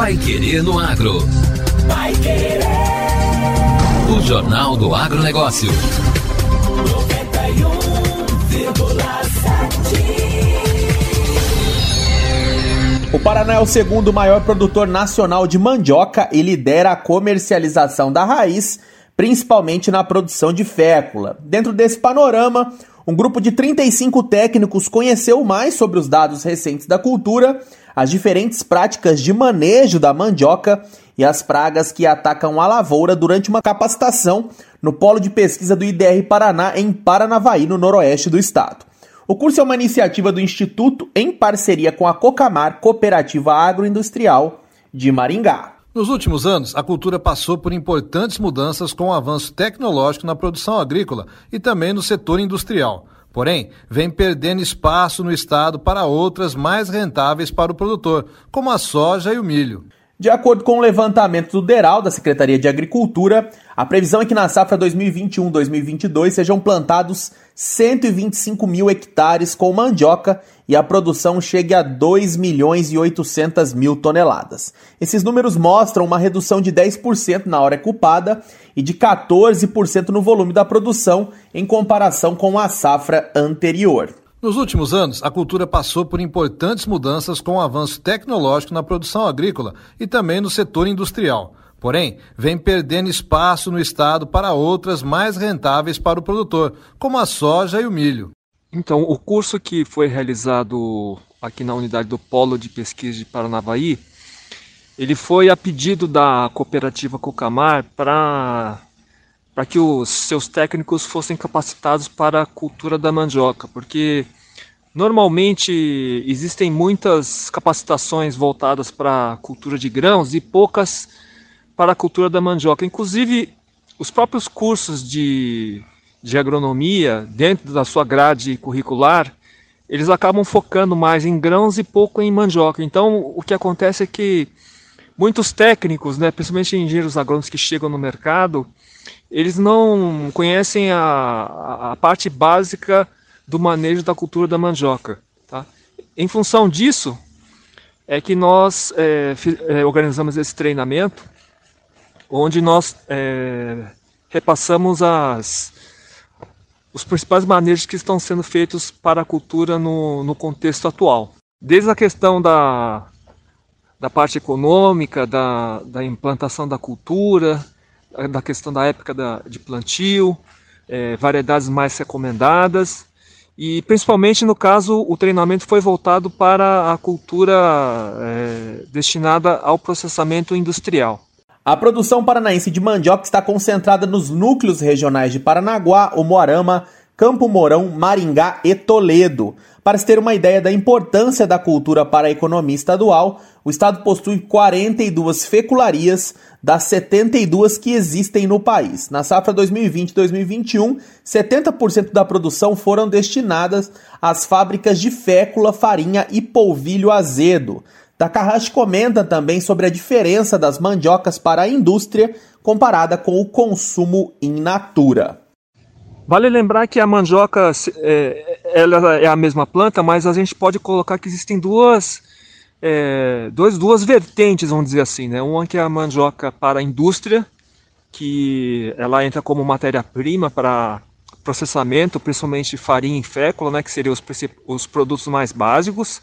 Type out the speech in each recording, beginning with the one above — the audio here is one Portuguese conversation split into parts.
Pai Querer no Agro. Pai Querer. O Jornal do Agronegócio. 91,7. O Paraná é o segundo maior produtor nacional de mandioca e lidera a comercialização da raiz, principalmente na produção de fécula. Dentro desse panorama, um grupo de 35 técnicos conheceu mais sobre os dados recentes da cultura, as diferentes práticas de manejo da mandioca e as pragas que atacam a lavoura durante uma capacitação no Polo de Pesquisa do IDR Paraná, em Paranavaí, no noroeste do estado. O curso é uma iniciativa do Instituto em parceria com a Cocamar, Cooperativa Agroindustrial de Maringá. Nos últimos anos, a cultura passou por importantes mudanças com o avanço tecnológico na produção agrícola e também no setor industrial. Porém, vem perdendo espaço no estado para outras mais rentáveis para o produtor, como a soja e o milho. De acordo com o levantamento do DERAL, da Secretaria de Agricultura, a previsão é que na safra 2021-2022 sejam plantados 125 mil hectares com mandioca e a produção chegue a 2 milhões e 800 mil toneladas. Esses números mostram uma redução de 10% na hora ocupada e de 14% no volume da produção em comparação com a safra anterior. Nos últimos anos, a cultura passou por importantes mudanças com o avanço tecnológico na produção agrícola e também no setor industrial. Porém, vem perdendo espaço no estado para outras mais rentáveis para o produtor, como a soja e o milho. Então, o curso que foi realizado aqui na unidade do Polo de Pesquisa de Paranavaí, ele foi a pedido da cooperativa Cocamar para para que os seus técnicos fossem capacitados para a cultura da mandioca, porque normalmente existem muitas capacitações voltadas para a cultura de grãos e poucas para a cultura da mandioca. Inclusive, os próprios cursos de, de agronomia, dentro da sua grade curricular, eles acabam focando mais em grãos e pouco em mandioca. Então, o que acontece é que muitos técnicos, né, principalmente engenheiros agrônomos que chegam no mercado, eles não conhecem a, a parte básica do manejo da cultura da mandioca. Tá? Em função disso, é que nós é, é, organizamos esse treinamento, onde nós é, repassamos as, os principais manejos que estão sendo feitos para a cultura no, no contexto atual. Desde a questão da, da parte econômica, da, da implantação da cultura, da questão da época da, de plantio, é, variedades mais recomendadas e principalmente no caso o treinamento foi voltado para a cultura é, destinada ao processamento industrial. A produção paranaense de mandioca está concentrada nos núcleos regionais de Paranaguá, Umuarama, Campo Mourão, Maringá e Toledo. Para se ter uma ideia da importância da cultura para a economia estadual, o estado possui 42 fecularias das 72 que existem no país. Na safra 2020-2021, 70% da produção foram destinadas às fábricas de fécula, farinha e polvilho azedo. Takahashi comenta também sobre a diferença das mandiocas para a indústria comparada com o consumo in natura. Vale lembrar que a mandioca é, ela é a mesma planta, mas a gente pode colocar que existem duas, é, duas, duas vertentes, vamos dizer assim. Né? Uma que é a mandioca para a indústria, que ela entra como matéria-prima para processamento, principalmente farinha e fécula, né, que seriam os, os produtos mais básicos.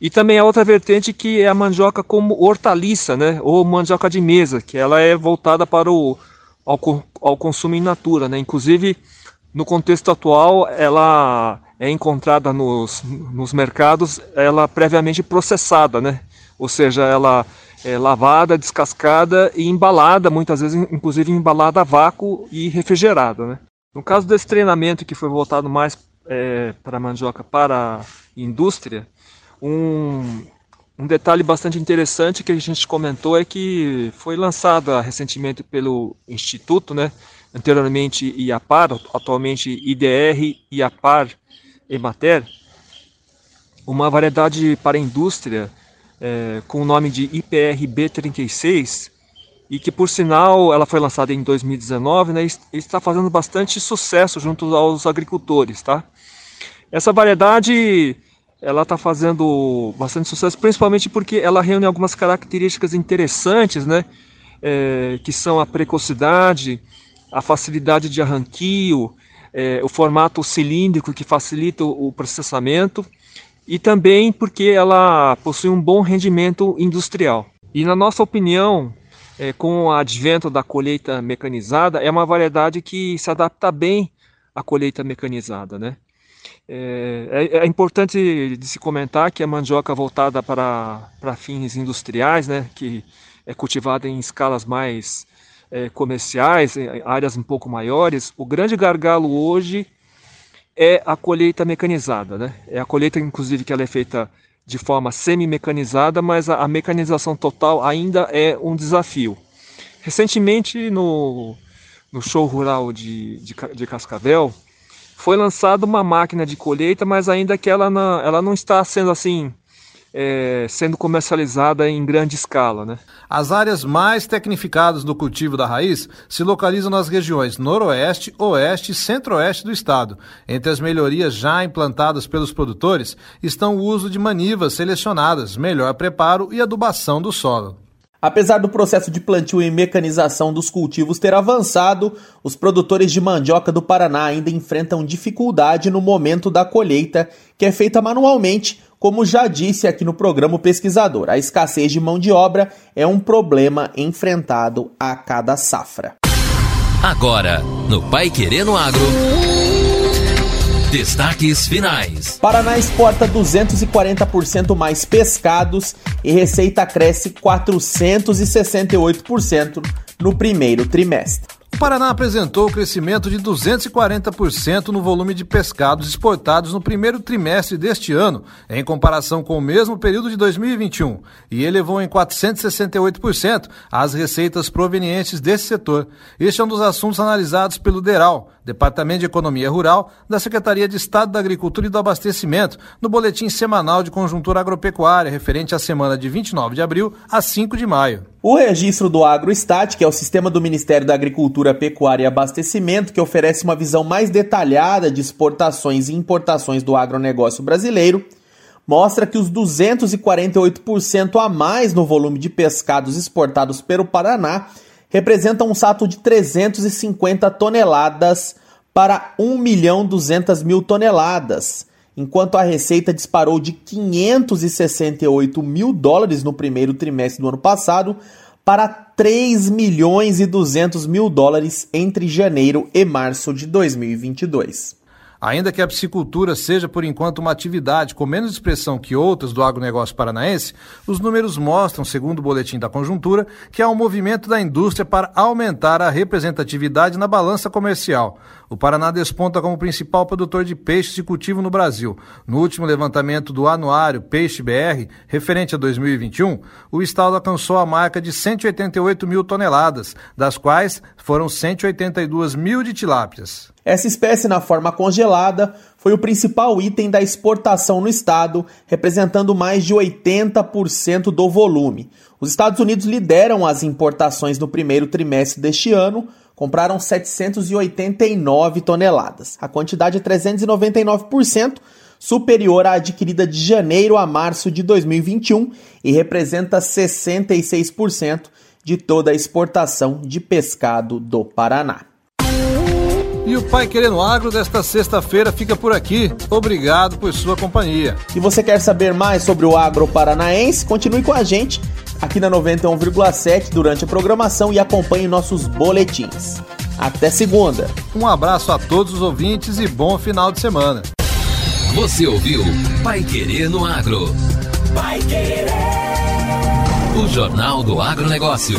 E também a outra vertente que é a mandioca como hortaliça, né, ou mandioca de mesa, que ela é voltada para o ao, ao consumo in natura. Né? Inclusive, no contexto atual, ela é encontrada nos, nos mercados, ela previamente processada, né? ou seja, ela é lavada, descascada e embalada, muitas vezes inclusive embalada a vácuo e refrigerada. Né? No caso desse treinamento que foi voltado mais é, para a mandioca para a indústria, um, um detalhe bastante interessante que a gente comentou é que foi lançada recentemente pelo Instituto, né, anteriormente IAPAR, atualmente IDR, IAPAR, Emater, uma variedade para indústria é, com o nome de IPR B36 e que por sinal ela foi lançada em 2019 né, e está fazendo bastante sucesso junto aos agricultores. Tá? Essa variedade ela está fazendo bastante sucesso, principalmente porque ela reúne algumas características interessantes, né? É, que são a precocidade, a facilidade de arranquio, é, o formato cilíndrico que facilita o processamento e também porque ela possui um bom rendimento industrial. E na nossa opinião, é, com o advento da colheita mecanizada, é uma variedade que se adapta bem à colheita mecanizada, né? É, é, é, importante de se comentar que a mandioca voltada para, para fins industriais, né, que é cultivada em escalas mais é, comerciais, áreas um pouco maiores, o grande gargalo hoje é a colheita mecanizada. Né? É a colheita, inclusive, que ela é feita de forma semi-mecanizada, mas a, a, mecanização total ainda é um desafio. Recentemente, no, no show rural de, de, de Cascavel, foi lançada uma máquina de colheita, mas ainda que ela não, ela não está sendo assim é, sendo comercializada em grande escala. Né? As áreas mais tecnificadas do cultivo da raiz se localizam nas regiões noroeste, oeste e centro-oeste do estado. Entre as melhorias já implantadas pelos produtores estão o uso de manivas selecionadas, melhor preparo e adubação do solo. Apesar do processo de plantio e mecanização dos cultivos ter avançado, os produtores de mandioca do Paraná ainda enfrentam dificuldade no momento da colheita, que é feita manualmente, como já disse aqui no programa Pesquisador. A escassez de mão de obra é um problema enfrentado a cada safra. Agora, no Pai Querendo Agro. Destaques finais. Paraná exporta 240% mais pescados e receita cresce 468% no primeiro trimestre. Paraná apresentou o crescimento de 240% no volume de pescados exportados no primeiro trimestre deste ano, em comparação com o mesmo período de 2021, e elevou em 468% as receitas provenientes desse setor. Este é um dos assuntos analisados pelo DERAL, Departamento de Economia Rural, da Secretaria de Estado da Agricultura e do Abastecimento, no boletim semanal de conjuntura agropecuária, referente à semana de 29 de abril a 5 de maio. O registro do AgroStat, que é o sistema do Ministério da Agricultura, Pecuária e Abastecimento, que oferece uma visão mais detalhada de exportações e importações do agronegócio brasileiro, mostra que os 248% a mais no volume de pescados exportados pelo Paraná representam um salto de 350 toneladas para 1 milhão 200 mil toneladas, enquanto a receita disparou de 568 mil dólares no primeiro trimestre do ano passado para 3 milhões e 200 mil dólares entre janeiro e março de 2022. Ainda que a piscicultura seja, por enquanto, uma atividade com menos expressão que outras do agronegócio paranaense, os números mostram, segundo o boletim da conjuntura, que há um movimento da indústria para aumentar a representatividade na balança comercial. O Paraná desponta como principal produtor de peixes de cultivo no Brasil. No último levantamento do anuário Peixe BR, referente a 2021, o estado alcançou a marca de 188 mil toneladas, das quais foram 182 mil de tilápias. Essa espécie, na forma congelada, foi o principal item da exportação no estado, representando mais de 80% do volume. Os Estados Unidos lideram as importações no primeiro trimestre deste ano, compraram 789 toneladas. A quantidade é 399% superior à adquirida de janeiro a março de 2021 e representa 66% de toda a exportação de pescado do Paraná. E o Pai Querendo Agro desta sexta-feira fica por aqui. Obrigado por sua companhia. Se você quer saber mais sobre o agro paranaense, continue com a gente aqui na 91,7 durante a programação e acompanhe nossos boletins. Até segunda. Um abraço a todos os ouvintes e bom final de semana. Você ouviu Pai Querendo Agro. Pai Querer. O Jornal do Agronegócio.